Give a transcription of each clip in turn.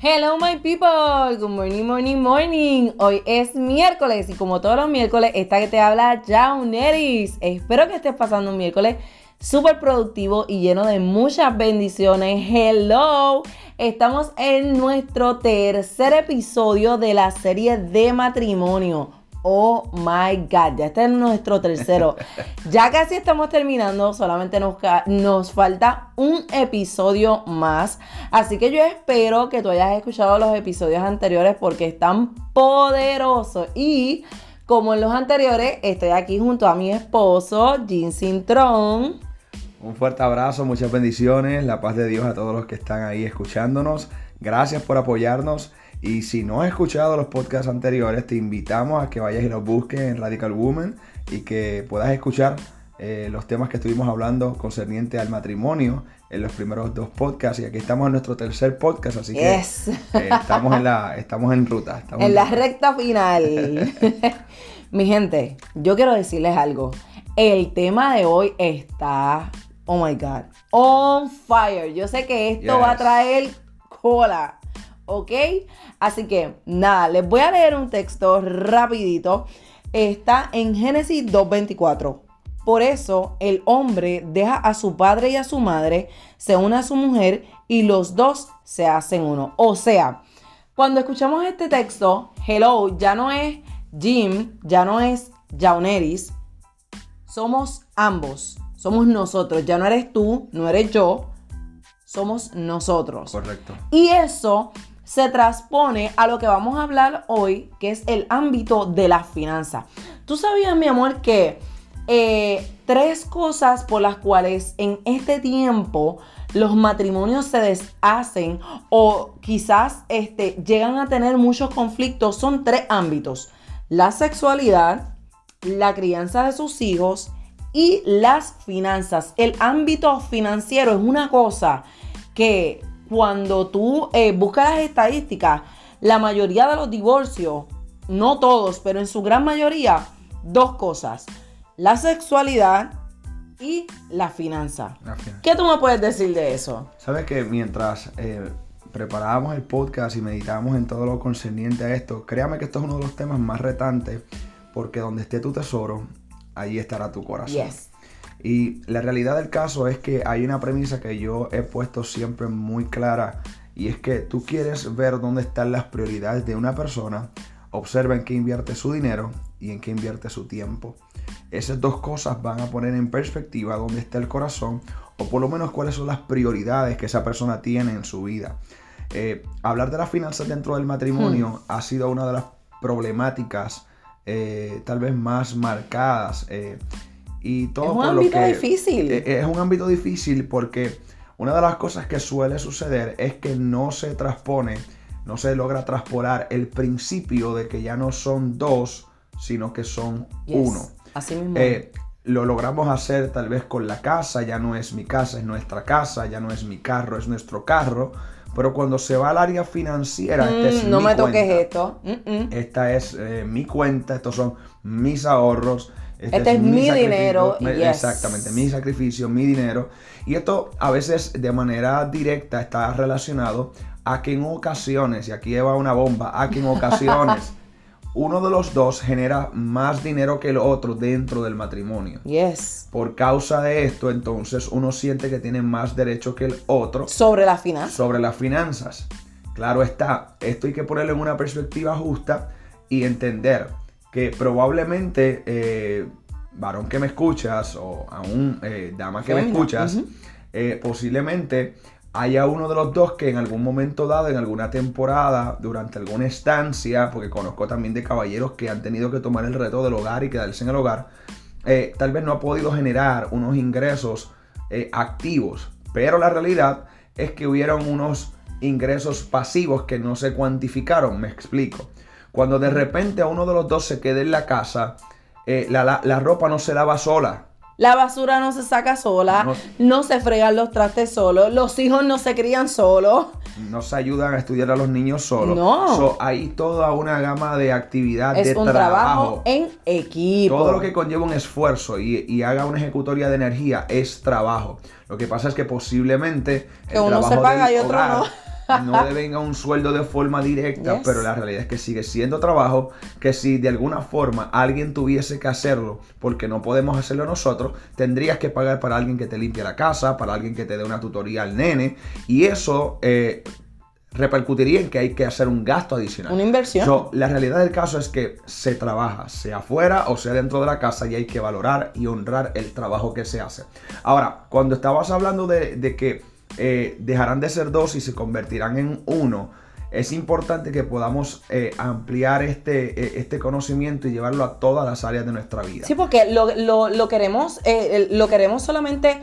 Hello my people, good morning, morning, morning. Hoy es miércoles y como todos los miércoles, esta que te habla Jauneris. Espero que estés pasando un miércoles súper productivo y lleno de muchas bendiciones. Hello, estamos en nuestro tercer episodio de la serie de matrimonio. Oh my God, ya este es nuestro tercero. Ya casi estamos terminando, solamente nos, nos, falta un episodio más. Así que yo espero que tú hayas escuchado los episodios anteriores porque están poderosos. Y como en los anteriores, estoy aquí junto a mi esposo, Jim Cintrón. Un fuerte abrazo, muchas bendiciones, la paz de Dios a todos los que están ahí escuchándonos. Gracias por apoyarnos. Y si no has escuchado los podcasts anteriores, te invitamos a que vayas y los busques en Radical Woman y que puedas escuchar eh, los temas que estuvimos hablando concerniente al matrimonio en los primeros dos podcasts. Y aquí estamos en nuestro tercer podcast, así que eh, estamos, en la, estamos en ruta. en, la recta final. Mi gente, yo quiero decirles algo. El tema de hoy está, oh my God, on fire. Yo sé que esto va a traer cola ¿ok? Así que nada, les voy a leer un texto rapidito. Está en Génesis 2.24. Por eso el hombre deja a su padre y a su madre, se une a su mujer y los dos se hacen uno. O sea, cuando escuchamos este texto, hello, ya no es Jim, ya no es Jauneris, somos ambos, somos nosotros, ya no eres tú, no eres yo, somos nosotros. Correcto. Y eso se transpone a lo que vamos a hablar hoy, que es el ámbito de la finanza. Tú sabías, mi amor, que eh, tres cosas por las cuales en este tiempo los matrimonios se deshacen o quizás este, llegan a tener muchos conflictos son tres ámbitos. La sexualidad, la crianza de sus hijos y las finanzas. El ámbito financiero es una cosa que cuando tú eh, buscas las estadísticas, la mayoría de los divorcios, no todos, pero en su gran mayoría, dos cosas. La sexualidad y la finanza. ¿Qué tú me puedes decir de eso? Sabes que mientras eh, preparábamos el podcast y meditábamos en todo lo concerniente a esto, créame que esto es uno de los temas más retantes, porque donde esté tu tesoro, ahí estará tu corazón. Yes. Y la realidad del caso es que hay una premisa que yo he puesto siempre muy clara y es que tú quieres ver dónde están las prioridades de una persona, observa en qué invierte su dinero y en qué invierte su tiempo. Esas dos cosas van a poner en perspectiva dónde está el corazón o por lo menos cuáles son las prioridades que esa persona tiene en su vida. Eh, hablar de las finanzas dentro del matrimonio hmm. ha sido una de las problemáticas eh, tal vez más marcadas. Eh, y todo es un ámbito difícil. E, es un ámbito difícil porque una de las cosas que suele suceder es que no se transpone, no se logra transporar el principio de que ya no son dos, sino que son uno. Así mismo. Eh, lo logramos hacer tal vez con la casa, ya no es mi casa, es nuestra casa, ya no es mi carro, es nuestro carro. Pero cuando se va al área financiera, mm, no me toques esto. Esta es eh, mi cuenta, estos son mis ahorros. Este, este es, mi, dinero. Exactamente, mi sacrificio, mi dinero. Y esto a veces de manera directa está relacionado a que en ocasiones, y aquí va una bomba, a que en ocasiones uno de los dos genera más dinero que el otro dentro del matrimonio. Yes. Por causa de esto, entonces uno siente que tiene más derecho que el otro. Sobre las finanzas. Sobre las finanzas. Claro está, esto hay que ponerlo en una perspectiva justa y entender que probablemente, eh, varón que me escuchas o aún eh, dama que me escuchas, eh, posiblemente haya uno de los dos que en algún momento dado, en alguna temporada, durante alguna estancia, porque conozco también de caballeros que han tenido que tomar el reto del hogar y quedarse en el hogar, tal vez no ha podido generar unos ingresos activos, pero la realidad es que hubieron unos ingresos pasivos que no se cuantificaron, me explico. Cuando de repente a uno de los dos se quede en la casa, eh, la, ropa no se lava sola. La basura no se saca sola, no, se fregan los trastes solos, los hijos no se crían solos. No se ayudan a estudiar a los niños solos. No. hay toda una gama de actividad, es de un trabajo. en equipo. Todo lo que conlleva un esfuerzo y, haga una ejecutoria de energía es trabajo. Lo que pasa es que posiblemente. Que uno se paga y otro no no le venga un sueldo de forma directa, pero la realidad es que sigue siendo trabajo, que si de alguna forma alguien tuviese que hacerlo, porque no podemos hacerlo nosotros, tendrías que pagar para alguien que te limpie la casa, para alguien que te dé una tutoría al nene, y eso... Eh, repercutiría en que hay que hacer un gasto adicional. Una inversión. la realidad del caso es que se trabaja, sea afuera o sea dentro de la casa, y hay que valorar y honrar el trabajo que se hace. Ahora, cuando estabas hablando de, que eh, dejarán de ser dos y se convertirán en uno, es importante que podamos eh, ampliar este, eh, este conocimiento y llevarlo a todas las áreas de nuestra vida. Sí, porque lo, queremos, eh, lo queremos solamente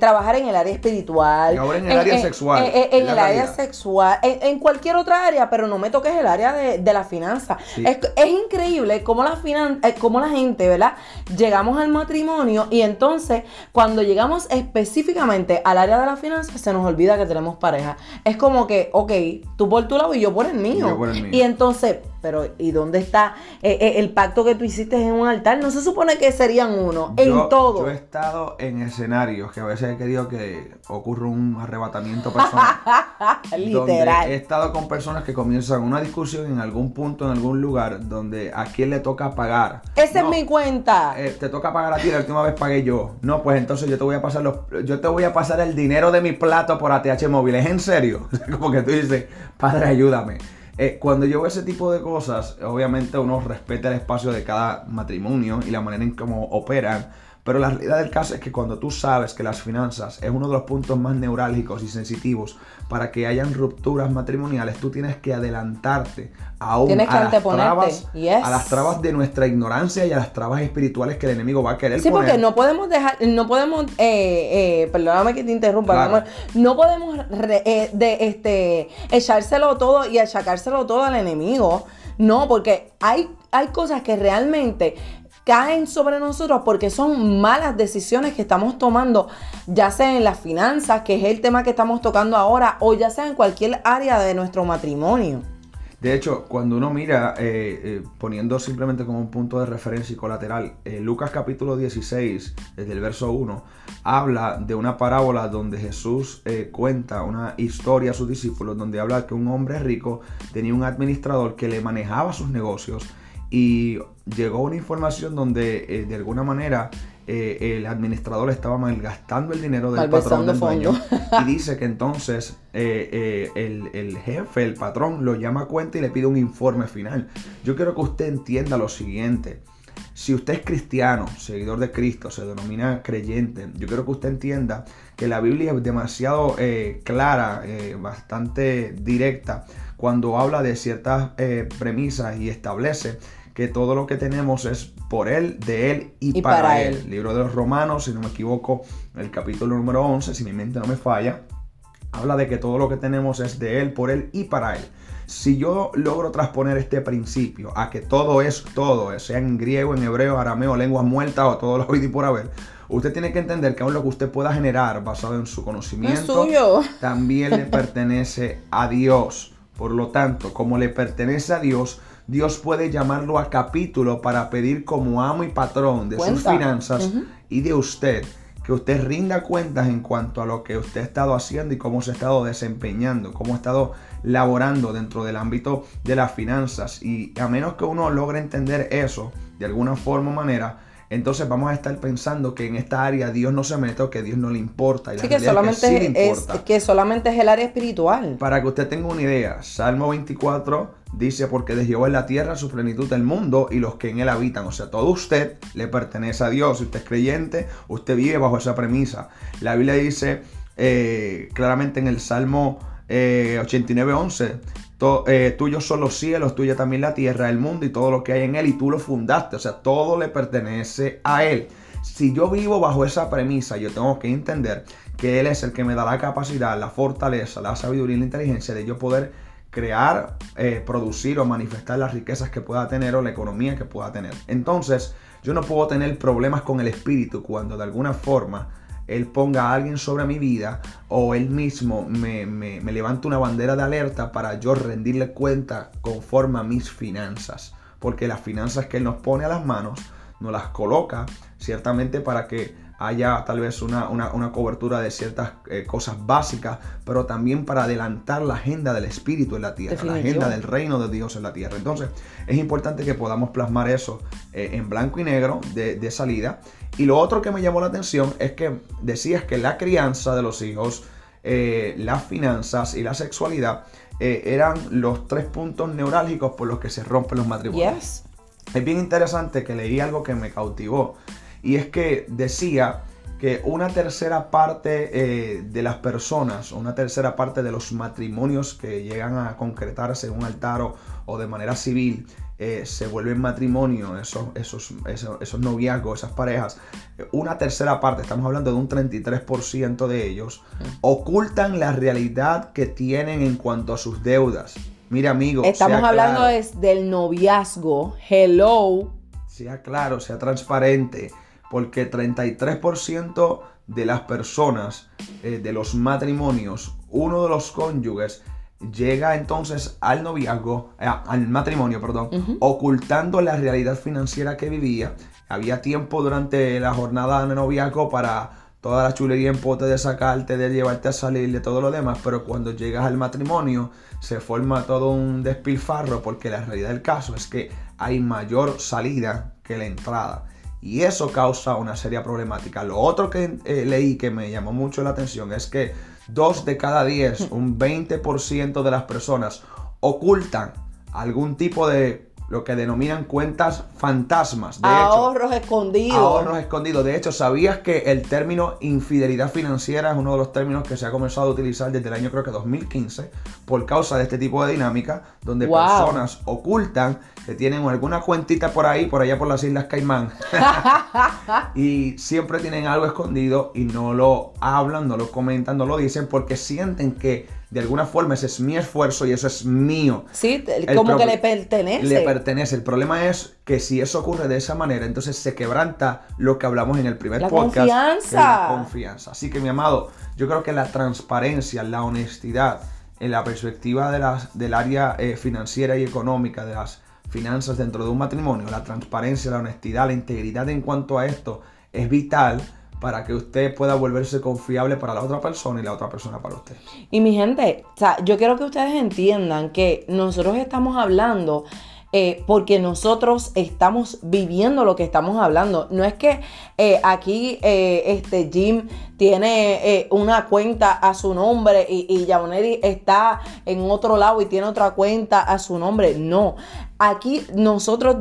trabajar en el área espiritual. ahora en el área sexual. en el área sexual, en, cualquier otra área, pero no me toques el área de, de la finanza. Es, increíble cómo la, finan, cómo la gente, ¿verdad? Llegamos al matrimonio y entonces cuando llegamos específicamente al área de la finanza se nos olvida que tenemos pareja. Es como que, ok, tú por tu lado y yo por el mío. Y, entonces, pero ¿y dónde está eh, eh, el pacto que tú hiciste en un altar? No se supone que serían uno, en todo. Yo he estado en escenarios que a veces he querido que ocurra un arrebatamiento personal. Literal. he estado con personas que comienzan una discusión en algún punto, en algún lugar, donde a quién le toca pagar. Esa es mi cuenta. Eh, te toca pagar a ti, la última vez pagué yo. No, pues entonces yo te voy a pasar los, yo te voy a pasar el dinero de mi plato por ATH móvil. ¿Es en serio? Como que tú dices, Padre, ayúdame. Eh, cuando yo veo ese tipo de cosas, obviamente uno respeta el espacio de cada matrimonio y la manera en cómo operan. Pero la realidad del caso es que cuando tú sabes que las finanzas es uno de los puntos más neurálgicos y sensitivos para que hayan rupturas matrimoniales, tú tienes que adelantarte aún a, las trabas, a las trabas de nuestra ignorancia y a las trabas espirituales que el enemigo va a querer sí, porque no podemos dejar, no podemos, eh, eh, perdóname que te interrumpa, no podemos eh, de, este, echárselo todo y achacárselo todo al enemigo. No, porque hay, hay cosas que realmente caen sobre nosotros porque son malas decisiones que estamos tomando, ya sea en las finanzas, que es el tema que estamos tocando ahora, o ya sea en cualquier área de nuestro matrimonio. De hecho, cuando uno mira, eh, eh, poniendo simplemente como un punto de referencia y colateral, eh, Lucas capítulo 16, desde el verso 1, habla de una parábola donde Jesús cuenta una historia a sus discípulos, donde habla que un hombre rico tenía un administrador que le manejaba sus negocios y llegó una información donde eh, de alguna manera eh, el administrador estaba malgastando el dinero del patrón del dueño y dice que entonces eh, el, el, jefe, el patrón, lo llama a cuenta y le pide un informe final. Yo quiero que usted entienda lo siguiente. Si usted es cristiano, seguidor de Cristo, se denomina creyente, yo quiero que usted entienda que la Biblia es demasiado clara, bastante directa, cuando habla de ciertas premisas y establece que todo lo que tenemos es por Él, de Él y, para, él. Libro de los Romanos, si no me equivoco, el capítulo número 11, si mi mente no me falla, habla de que todo lo que tenemos es de Él, por Él y para Él. Si yo logro transponer este principio a que todo es todo, sea en griego, en hebreo, arameo, lenguas muertas o todo lo que y por haber, usted tiene que entender que aún lo que usted pueda generar basado en su conocimiento también le pertenece a Dios. Por lo tanto, como le pertenece a Dios, Dios puede llamarlo a capítulo para pedir como amo y patrón de sus finanzas y de usted que usted rinda cuentas en cuanto a lo que usted ha estado haciendo y cómo se ha estado desempeñando, cómo ha estado laborando dentro del ámbito de las finanzas. Y a menos que uno logre entender eso de alguna forma o manera, entonces vamos a estar pensando que en esta área Dios no se mete o que Dios no le importa. Y sí, que solamente, es, que solamente es el área espiritual. Para que usted tenga una idea, Salmo 24 dice, porque de Jehová es la tierra, su plenitud del mundo y los que en él habitan. O sea, todo usted le pertenece a Dios. Si usted es creyente, usted vive bajo esa premisa. La Biblia dice eh, claramente en el Salmo eh, 89, 11, eh, tuyos son los cielos, tuya también la tierra, el mundo y todo lo que hay en él, y tú lo fundaste. O sea, todo le pertenece a él. Si yo vivo bajo esa premisa, yo tengo que entender que él es el que me da la capacidad, la fortaleza, la sabiduría y la inteligencia de yo poder crear, eh, producir o manifestar las riquezas que pueda tener o la economía que pueda tener. Entonces, yo no puedo tener problemas con el espíritu cuando de alguna forma él ponga a alguien sobre mi vida o Él mismo me, me, levanta una bandera de alerta para yo rendirle cuenta conforme a mis finanzas. Porque las finanzas que Él nos pone a las manos, nos las coloca ciertamente para que haya tal vez una, cobertura de ciertas eh, cosas básicas, pero también para adelantar la agenda del Espíritu en la tierra, la agenda del reino de Dios en la tierra. Entonces, es importante que podamos plasmar eso eh, en blanco y negro de, salida. Y lo otro que me llamó la atención es que decías que la crianza de los hijos, eh, las finanzas y la sexualidad eran los tres puntos neurálgicos por los que se rompen los matrimonios. Es bien interesante que leí algo que me cautivó y es que decía que una tercera parte eh, de las personas, una tercera parte de los matrimonios que llegan a concretarse en un altar o, de manera civil, eh, se vuelven matrimonio, esos, esos, esos, noviazgos, esas parejas, una tercera parte, estamos hablando de un 33% de ellos, ocultan la realidad que tienen en cuanto a sus deudas. Mira, amigo. Estamos hablando del noviazgo. Hello. Sea claro, sea transparente porque 33% de las personas eh, de los matrimonios, uno de los cónyuges llega entonces al noviazgo, eh, al matrimonio, perdón, ocultando la realidad financiera que vivía. Había tiempo durante la jornada de noviazgo para toda la chulería en pote de sacarte, de llevarte a salir, de todo lo demás, pero cuando llegas al matrimonio se forma todo un despilfarro porque la realidad del caso es que hay mayor salida que la entrada. Y eso causa una seria problemática. Lo otro que eh, leí que me llamó mucho la atención es que dos de cada diez, un 20% de las personas ocultan algún tipo de lo que denominan cuentas fantasmas. De ahorros escondidos. Ahorros escondidos. De hecho, ¿sabías que el término infidelidad financiera es uno de los términos que se ha comenzado a utilizar desde el año creo que 2015 por causa de este tipo de dinámica donde personas ocultan que tienen alguna cuentita por ahí, por allá por las Islas Caimán y siempre tienen algo escondido y no lo hablan, no lo comentan, no lo dicen porque sienten que de alguna forma ese es mi esfuerzo y eso es mío. Sí, como que le pertenece. Le pertenece. El problema es que si eso ocurre de esa manera, entonces se quebranta lo que hablamos en el primer la podcast. Confianza. la confianza. Así que mi amado, yo creo que la transparencia, la honestidad, en la perspectiva de las, del área eh, financiera y económica, de las finanzas dentro de un matrimonio, la transparencia, la honestidad, la integridad en cuanto a esto es vital para que usted pueda volverse confiable para la otra persona y la otra persona para usted. Y mi gente, o sea, yo quiero que ustedes entiendan que nosotros estamos hablando eh, porque nosotros estamos viviendo lo que estamos hablando. No es que eh, aquí eh, este Jim tiene una cuenta a su nombre y, y está en otro lado y tiene otra cuenta a su nombre. No. Aquí nosotros,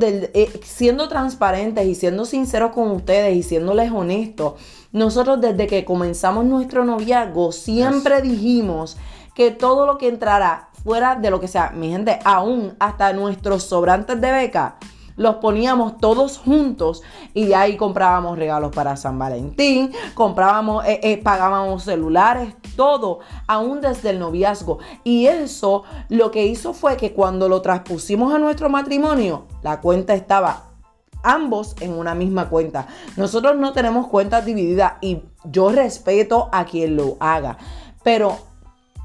siendo transparentes y siendo sinceros con ustedes y siéndoles honestos, nosotros desde que comenzamos nuestro noviazgo siempre dijimos que todo lo que entrara fuera de lo que sea. Mi gente, aún hasta nuestros sobrantes de beca los poníamos todos juntos y de ahí comprábamos regalos para San Valentín, comprábamos, eh, eh, pagábamos celulares, todo, aún desde el noviazgo. Y eso lo que hizo fue que cuando lo transpusimos a nuestro matrimonio, la cuenta estaba ambos en una misma cuenta. Nosotros no tenemos cuentas divididas y yo respeto a quien lo haga, pero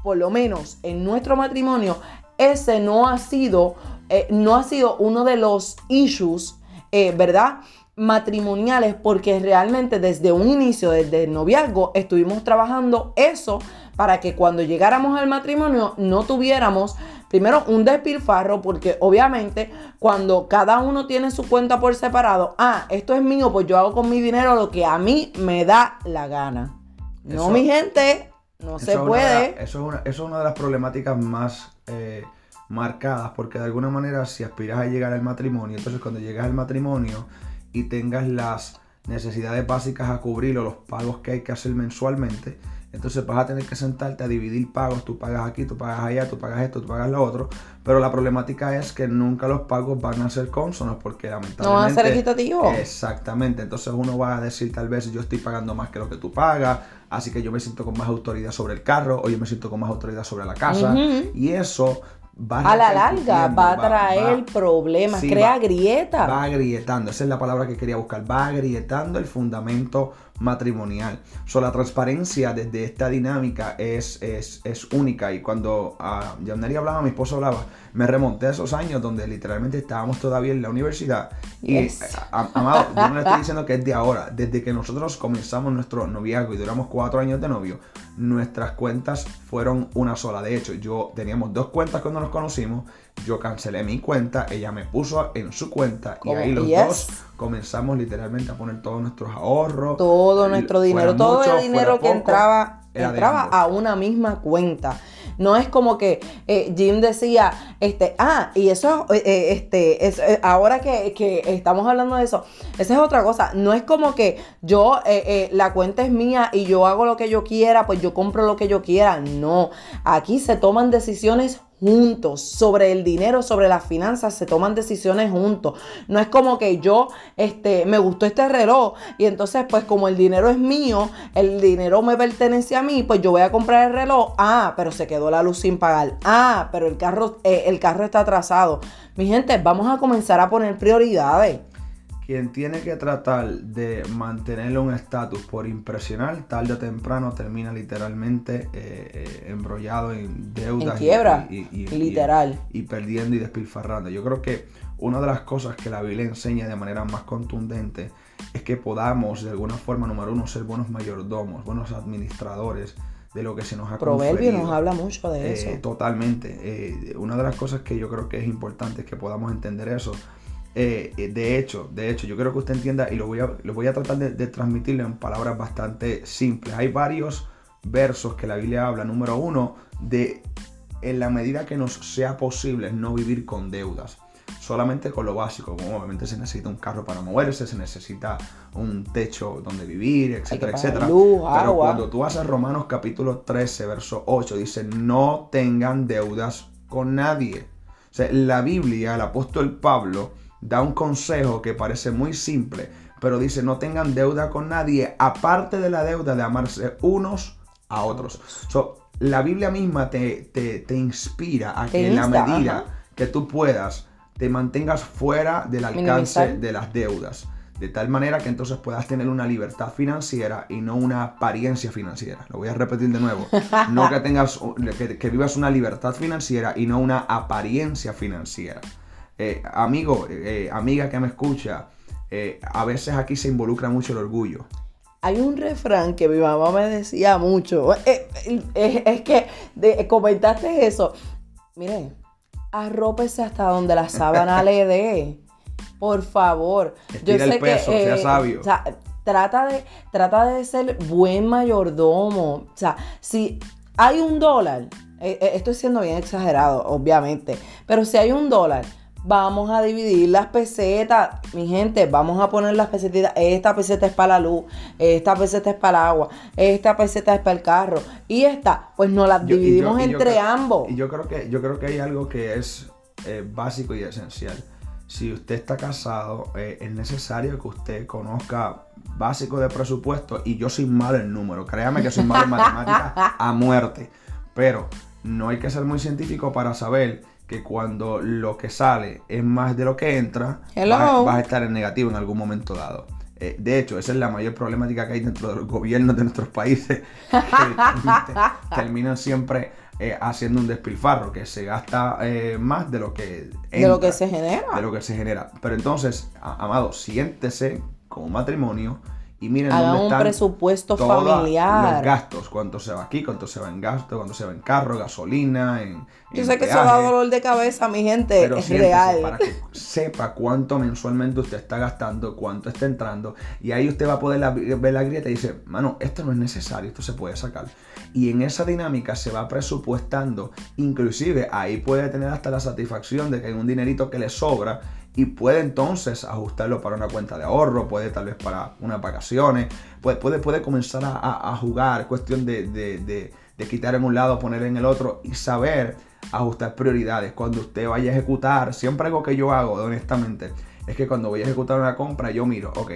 por lo menos en nuestro matrimonio, ese no ha sido, eh, no ha sido uno de los issues, eh, ¿verdad? matrimoniales porque realmente desde un inicio, desde el noviazgo, estuvimos trabajando eso para que cuando llegáramos al matrimonio no tuviéramos primero un despilfarro porque obviamente cuando cada uno tiene su cuenta por separado, ah, esto es mío, pues yo hago con mi dinero lo que a mí me da la gana. No, mi gente, no se puede. eso, es una, de las problemáticas más eh, marcadas, porque de alguna manera si aspiras a llegar al matrimonio, entonces cuando llegas al matrimonio y tengas las necesidades básicas a cubrir o los pagos que hay que hacer mensualmente, entonces vas a tener que sentarte a dividir pagos, tú pagas aquí, tú pagas allá, tú pagas esto, tú pagas lo otro, pero la problemática es que nunca los pagos van a ser consonos porque lamentablemente... No van a ser equitativos. Exactamente, entonces uno va a decir tal vez yo estoy pagando más que lo que tú pagas, así que yo me siento con más autoridad sobre el carro o yo me siento con más autoridad sobre la casa y eso a la larga va a traer problemas, crea grieta. Va agrietando, esa es la palabra que quería buscar, va agrietando el fundamento matrimonial. So, la transparencia desde esta dinámica es, es, única y cuando uh, hablaba, mi esposo hablaba, me remonté a esos años donde literalmente estábamos todavía en la universidad. Y, eh, amado, yo no le estoy diciendo que es de ahora. Desde que nosotros comenzamos nuestro noviazgo y duramos cuatro años de novio, nuestras cuentas fueron una sola. De hecho, yo teníamos dos cuentas cuando nos conocimos. Yo cancelé mi cuenta, ella me puso en su cuenta y ahí los dos comenzamos literalmente a poner todos nuestros ahorros. Todo nuestro dinero, todo el dinero que entraba, entraba a una misma cuenta. No es como que eh, Jim decía, este, ah, y eso, eh, eh, este, es, ahora que, que, estamos hablando de eso, esa es otra cosa. No es como que yo, la cuenta es mía y yo hago lo que yo quiera, pues yo compro lo que yo quiera. No, aquí se toman decisiones juntos, sobre el dinero, sobre las finanzas, se toman decisiones juntos. No es como que yo, este, me gustó este reloj y entonces pues como el dinero es mío, el dinero me pertenece a mí, pues yo voy a comprar el reloj. Ah, pero se quedó la luz sin pagar. Ah, pero el carro, eh, el carro está atrasado. Mi gente, vamos a comenzar a poner prioridades. Quien tiene que tratar de mantener un estatus por impresionar, tarde o temprano termina literalmente eh, eh, embrollado en deudas. En quiebra, y, literal. Y, perdiendo y despilfarrando. Yo creo que una de las cosas que la Biblia enseña de manera más contundente es que podamos, de alguna forma, número uno, ser buenos mayordomos, buenos administradores de lo que se nos ha Proverbio nos habla mucho de eh, eso. Totalmente. una de las cosas que yo creo que es importante es que podamos entender eso eh, eh, de hecho, de hecho, yo quiero que usted entienda y lo voy a, lo voy a tratar de, transmitirle en palabras bastante simples. Hay varios versos que la Biblia habla. Número uno, de en la medida que nos sea posible no vivir con deudas. Solamente con lo básico, como obviamente se necesita un carro para moverse, se necesita un techo donde vivir, etcétera, etcétera. Pero cuando tú haces Romanos capítulo 13, verso 8, dice, no tengan deudas con nadie. O sea, la Biblia, el apóstol Pablo, da un consejo que parece muy simple, pero dice no tengan deuda con nadie, aparte de la deuda de amarse unos a otros. la Biblia misma te, te, inspira a que en la medida que tú puedas, te mantengas fuera del alcance de las deudas. De tal manera que entonces puedas tener una libertad financiera y no una apariencia financiera. Lo voy a repetir de nuevo. No que tengas que vivas una libertad financiera y no una apariencia financiera. Eh, amigo, eh, amiga que me escucha, eh, a veces aquí se involucra mucho el orgullo. Hay un refrán que mi mamá me decía mucho. es que comentaste eso. Miren, arrópese hasta donde la sábana le dé. Por favor. Yo sé que, sea sabio. trata de, trata de ser buen mayordomo. O sea, si hay un dólar, estoy siendo bien exagerado, obviamente, pero si hay un dólar, Vamos a dividir las pesetas, mi gente, vamos a poner las pesetitas. Esta peseta es para la luz, esta peseta es para el agua, esta peseta es para el carro y esta, pues nos las dividimos entre ambos. Y yo creo que yo creo que hay algo que es eh, básico y esencial. Si usted está casado, eh, es necesario que usted conozca básico de presupuesto y yo soy malo en número. Créame que soy malo en matemáticas a muerte, pero no hay que ser muy científico para saber que cuando lo que sale es más de lo que entra, vas, a estar en negativo en algún momento dado. Eh, de hecho, esa es la mayor problemática que hay dentro de los gobiernos de nuestros países, terminan siempre eh, haciendo un despilfarro, que se gasta eh, más de lo que de lo que se genera. De lo que se genera. Pero entonces, amado, siéntese como matrimonio y miren Hagan dónde están un presupuesto familiar. Los gastos, cuánto se va aquí, cuánto se va en gasto, cuánto se va en carro, gasolina, en. Yo sé que eso da dolor de cabeza, mi gente. es real. Para que sepa cuánto mensualmente usted está gastando, cuánto está entrando. Y ahí usted va a poder ver la grieta y dice, mano, esto no es necesario, esto se puede sacar. Y en esa dinámica se va presupuestando. Inclusive ahí puede tener hasta la satisfacción de que hay un dinerito que le sobra y puede entonces ajustarlo para una cuenta de ahorro, puede tal vez para unas vacaciones, puede, puede, puede comenzar a, jugar, cuestión de, de, quitar en un lado, poner en el otro y saber ajustar prioridades. Cuando usted vaya a ejecutar, siempre algo que yo hago, honestamente, es que cuando voy a ejecutar una compra, yo miro, ok,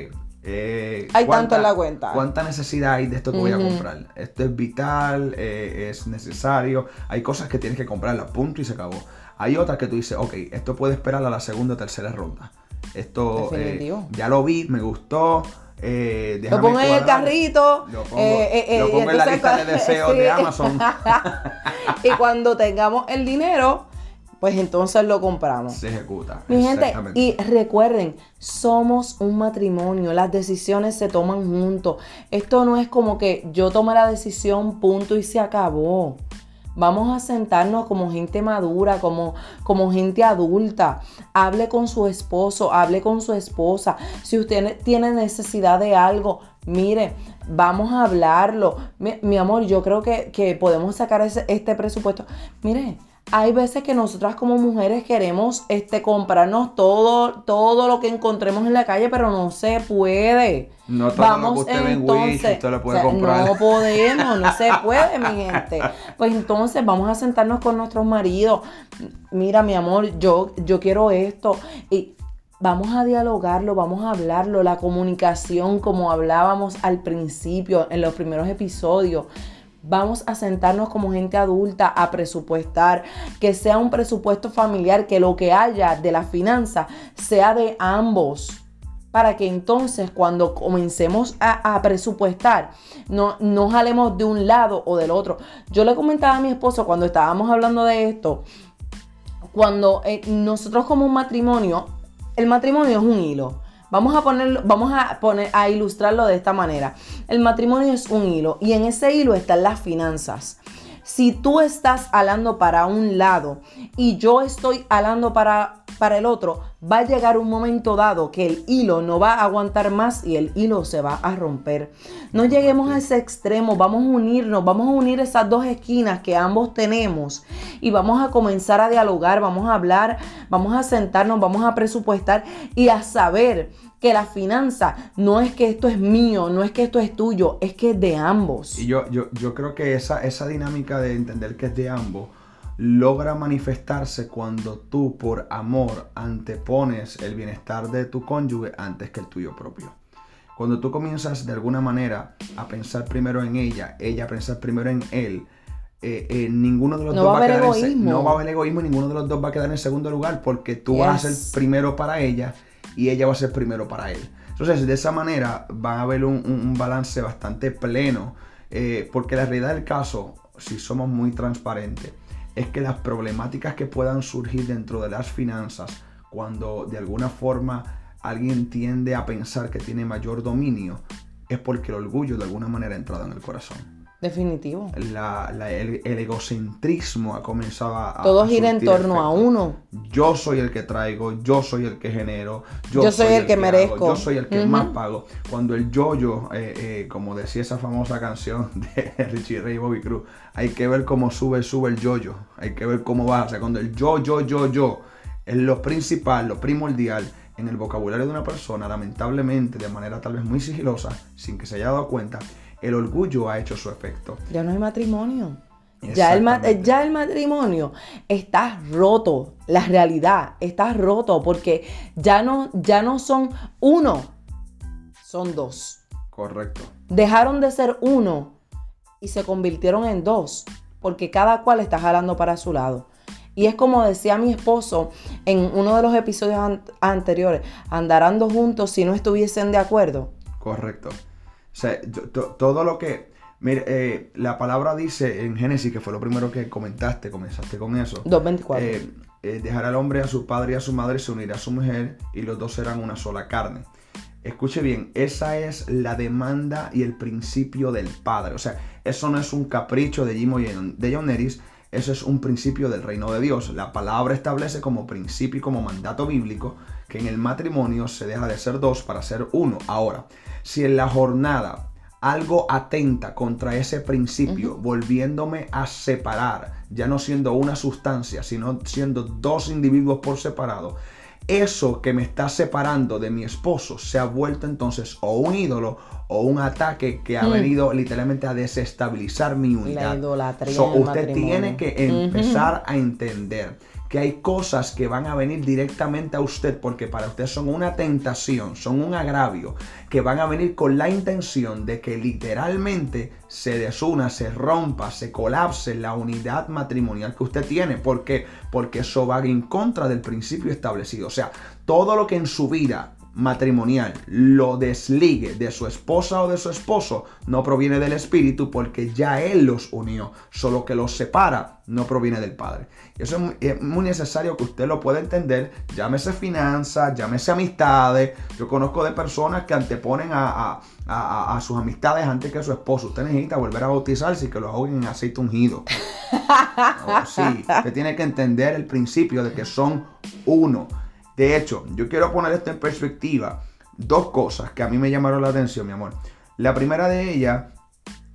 eh, hay tanto en la cuenta. ¿Cuánta necesidad hay de esto que voy a comprar? Esto es vital, eh, es necesario. Hay cosas que tienes que comprar, la punto y se acabó. Hay otras que tú dices, ok, esto puede esperar a la segunda o tercera ronda. Esto eh, ya lo vi, me gustó, Eh, lo pongo en el carrito. Lo pongo, eh, eh, en la lista de deseos de Amazon. y cuando tengamos el dinero, pues entonces lo compramos. Se ejecuta. Mi gente, y recuerden, somos un matrimonio, las decisiones se toman juntos. Esto no es como que yo tomé la decisión, punto y se acabó. Vamos a sentarnos como gente madura, como, como gente adulta. Hable con su esposo, hable con su esposa. Si usted tiene necesidad de algo, mire, vamos a hablarlo. Mi, amor, yo creo que, que podemos sacar ese, este presupuesto. Mire, hay veces que nosotras como mujeres queremos este, comprarnos todo, todo lo que encontremos en la calle, pero no se puede. No todo Vamos, lo que usted entonces, usted lo puede comprar. No podemos, no se puede, mi gente. Pues entonces vamos a sentarnos con nuestros maridos. Mira, mi amor, yo, yo quiero esto. Y vamos a dialogarlo, vamos a hablarlo. La comunicación, como hablábamos al principio, en los primeros episodios. Vamos a sentarnos como gente adulta a presupuestar, que sea un presupuesto familiar, que lo que haya de la finanza sea de ambos para que entonces cuando comencemos a, presupuestar, no, no jalemos de un lado o del otro. Yo le comentaba a mi esposo cuando estábamos hablando de esto, cuando eh, nosotros como un matrimonio, el matrimonio es un hilo. Vamos a ponerlo, vamos a poner a ilustrarlo de esta manera. El matrimonio es un hilo y en ese hilo están las finanzas. Si tú estás alando para un lado y yo estoy alando para para el otro, va a llegar un momento dado que el hilo no va a aguantar más y el hilo se va a romper. No lleguemos a ese extremo, vamos a unirnos, vamos a unir esas dos esquinas que ambos tenemos y vamos a comenzar a dialogar, vamos a hablar, vamos a sentarnos, vamos a presupuestar y a saber que la finanza no es que esto es mío, no es que esto es tuyo, es que es de ambos. Y yo, yo, yo creo que esa, esa dinámica de entender que es de ambos logra manifestarse cuando tú por amor antepones el bienestar de tu cónyuge antes que el tuyo propio. Cuando tú comienzas de alguna manera a pensar primero en ella, ella a pensar primero en él, eh, eh, ninguno de los dos va, a quedar en, no va a haber egoísmo, ninguno de los dos va a quedar en segundo lugar porque tú vas a ser primero para ella y ella va a ser primero para él. Entonces, de esa manera va a haber un, balance bastante pleno, eh, porque la realidad del caso, si somos muy transparentes, es que las problemáticas que puedan surgir dentro de las finanzas, cuando de alguna forma alguien tiende a pensar que tiene mayor dominio, es porque el orgullo de alguna manera ha entrado en el corazón. Definitivo. el, egocentrismo ha comenzado a... Todo gira en torno a uno. Yo soy el que traigo, yo soy el que genero, yo, soy, el, que, merezco. yo soy el que más pago. Cuando el yo-yo, eh, eh, como decía esa famosa canción de Richie Ray y Bobby Cruz, hay que ver cómo sube, sube el yo-yo. Hay que ver cómo va. O sea, cuando el yo, yo, yo, yo es lo principal, lo primordial en el vocabulario de una persona, lamentablemente, de manera tal vez muy sigilosa, sin que se haya dado cuenta, el orgullo ha hecho su efecto. Ya no hay matrimonio. Ya el, ya el, matrimonio está roto, la realidad está roto porque ya no, ya no son uno, son dos. Correcto. Dejaron de ser uno y se convirtieron en dos porque cada cual está jalando para su lado. Y es como decía mi esposo en uno de los episodios anteriores, andarán juntos si no estuviesen de acuerdo. Correcto. O sea, todo lo que... Mire, eh, la palabra dice en Génesis, que fue lo primero que comentaste, comenzaste con eso. 2.24. Eh, eh, dejará al hombre a su padre y a su madre, se unirá a su mujer y los dos serán una sola carne. Escuche bien, esa es la demanda y el principio del Padre. O sea, eso no es un capricho de Jim de John Neris, eso es un principio del reino de Dios. La palabra establece como principio y como mandato bíblico que en el matrimonio se deja de ser dos para ser uno. Ahora, si en la jornada algo atenta contra ese principio, volviéndome a separar, ya no siendo una sustancia, sino siendo dos individuos por separado, eso que me está separando de mi esposo se ha vuelto entonces o un ídolo o un ataque que ha mm. venido literalmente a desestabilizar mi unidad. La usted tiene que empezar a entender que hay cosas que van a venir directamente a usted porque para usted son una tentación, son un agravio, que van a venir con la intención de que literalmente se desuna, se rompa, se colapse la unidad matrimonial que usted tiene. ¿Por qué? Porque eso va en contra del principio establecido. O sea, todo lo que en su vida matrimonial lo desligue de su esposa o de su esposo, no proviene del Espíritu porque ya Él los unió. Solo que los separa no proviene del Padre. Y eso es muy, necesario que usted lo pueda entender. Llámese finanzas, llámese amistades. Yo conozco de personas que anteponen a, sus amistades antes que a su esposo. Usted necesita volver a bautizarse y que lo ahoguen en aceite ungido. sí, usted tiene que entender el principio de que son uno. De hecho, yo quiero poner esto en perspectiva. Dos cosas que a mí me llamaron la atención, mi amor. La primera de ellas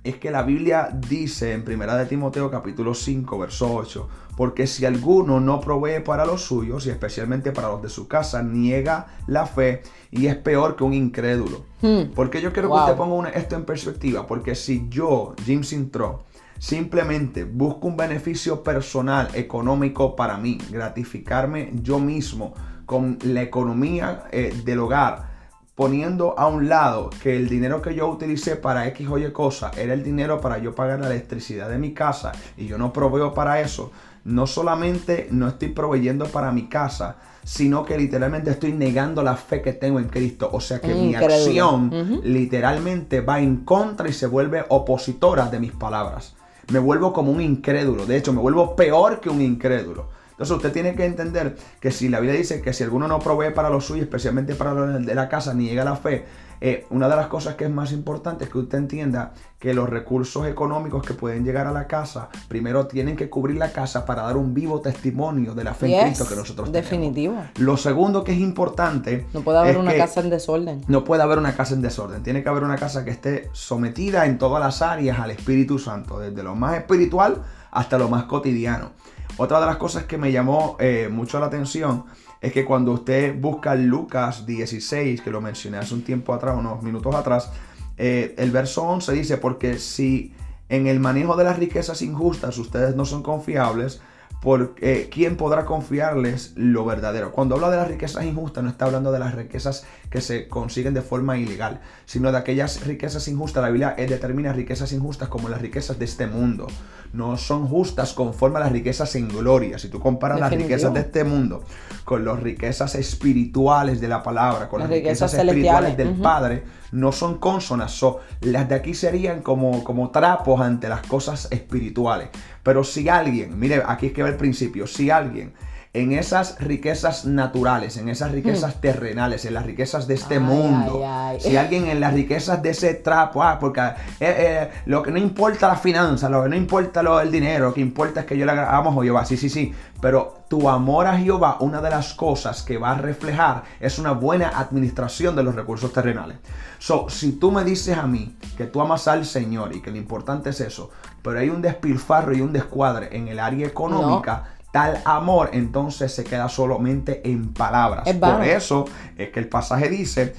es que la Biblia dice en 1 de Timoteo capítulo 5, verso 8, porque si alguno no provee para los suyos y especialmente para los de su casa, niega la fe y es peor que un incrédulo. Hmm. Porque yo quiero que usted ponga esto en perspectiva, porque si yo, Jim Sintro, simplemente busco un beneficio personal, económico para mí, gratificarme yo mismo, con la economía eh, del hogar, poniendo a un lado que el dinero que yo utilicé para X o Y cosa era el dinero para yo pagar la electricidad de mi casa y yo no proveo para eso, no solamente no estoy proveyendo para mi casa, sino que literalmente estoy negando la fe que tengo en Cristo. O sea que mi acción literalmente va en contra y se vuelve opositora de mis palabras. Me vuelvo como un incrédulo. De hecho, me vuelvo peor que un incrédulo. Entonces usted tiene que entender que si la Biblia dice que si alguno no provee para lo suyo, especialmente para lo de la casa, ni llega a la fe, eh, una de las cosas que es más importante es que usted entienda que los recursos económicos que pueden llegar a la casa, primero tienen que cubrir la casa para dar un vivo testimonio de la fe en Cristo que nosotros tenemos. Definitivo. Lo segundo que es importante. No puede haber una casa en desorden. No puede haber una casa en desorden. Tiene que haber una casa que esté sometida en todas las áreas al Espíritu Santo, desde lo más espiritual hasta lo más cotidiano. Otra de las cosas que me llamó eh, mucho la atención es que cuando usted busca Lucas 16, que lo mencioné hace un tiempo atrás, unos minutos atrás, eh, el verso 11 dice, porque si en el manejo de las riquezas injustas ustedes no son confiables, porque ¿quién podrá confiarles lo verdadero? Cuando habla de las riquezas injustas, no está hablando de las riquezas que se consiguen de forma ilegal, sino de aquellas riquezas injustas. La Biblia determina riquezas injustas como las riquezas de este mundo. No son justas conforme a las riquezas en gloria. Si tú comparas las riquezas de este mundo con las riquezas espirituales de la palabra, con las, riquezas, espirituales del Padre, no son consonas. las de aquí serían como, como trapos ante las cosas espirituales. Pero si alguien, mire, aquí es que va el principio, si alguien en esas riquezas naturales, en esas riquezas hmm. terrenales, en las riquezas de este mundo. Si alguien en las riquezas de ese trapo, ah, porque eh, eh, lo que no importa la finanza, lo que no importa lo, el dinero, lo que importa es que yo le hagamos a Jehová. Sí, sí, sí. Pero tu amor a Jehová, una de las cosas que va a reflejar es una buena administración de los recursos terrenales. So, si tú me dices a mí que tú amas al Señor y que lo importante es eso, pero hay un despilfarro y un descuadre en el área económica, tal amor entonces se queda solamente en palabras. Por eso es que el pasaje dice,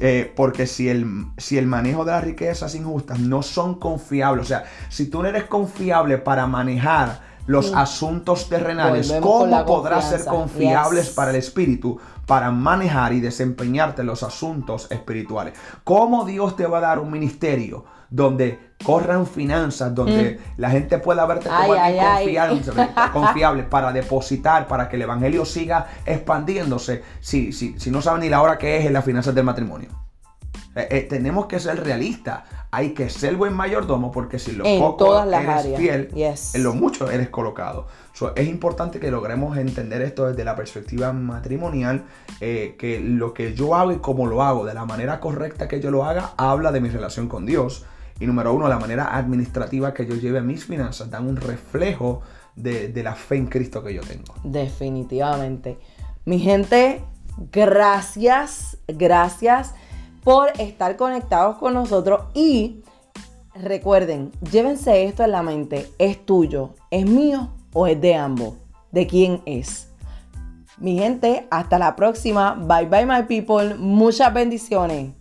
eh, porque si el, si el manejo de las riquezas injustas no son confiables, o sea, si tú no eres confiable para manejar los asuntos terrenales, ¿cómo podrás ser confiables para el espíritu? para manejar y desempeñarte los asuntos espirituales. ¿Cómo Dios te va a dar un ministerio donde corran finanzas, donde mm. la gente pueda verte como alguien confiable, para depositar, para que el evangelio siga expandiéndose, si, si, si no saben ni la hora que es en las finanzas del matrimonio. Eh, eh, tenemos que ser realistas. Hay que ser buen mayordomo porque si lo poco eres fiel, en lo mucho eres colocado. es importante que logremos entender esto desde la perspectiva matrimonial, eh, que lo que yo hago y cómo lo hago, de la manera correcta que yo lo haga, habla de mi relación con Dios. Y número uno, la manera administrativa que yo lleve mis finanzas dan un reflejo de, de la fe en Cristo que yo tengo. Definitivamente. Mi gente, gracias, gracias por estar conectados con nosotros y recuerden, llévense esto en la mente, ¿es tuyo, es mío o es de ambos? ¿De quién es? Mi gente, hasta la próxima. Bye bye my people. Muchas bendiciones.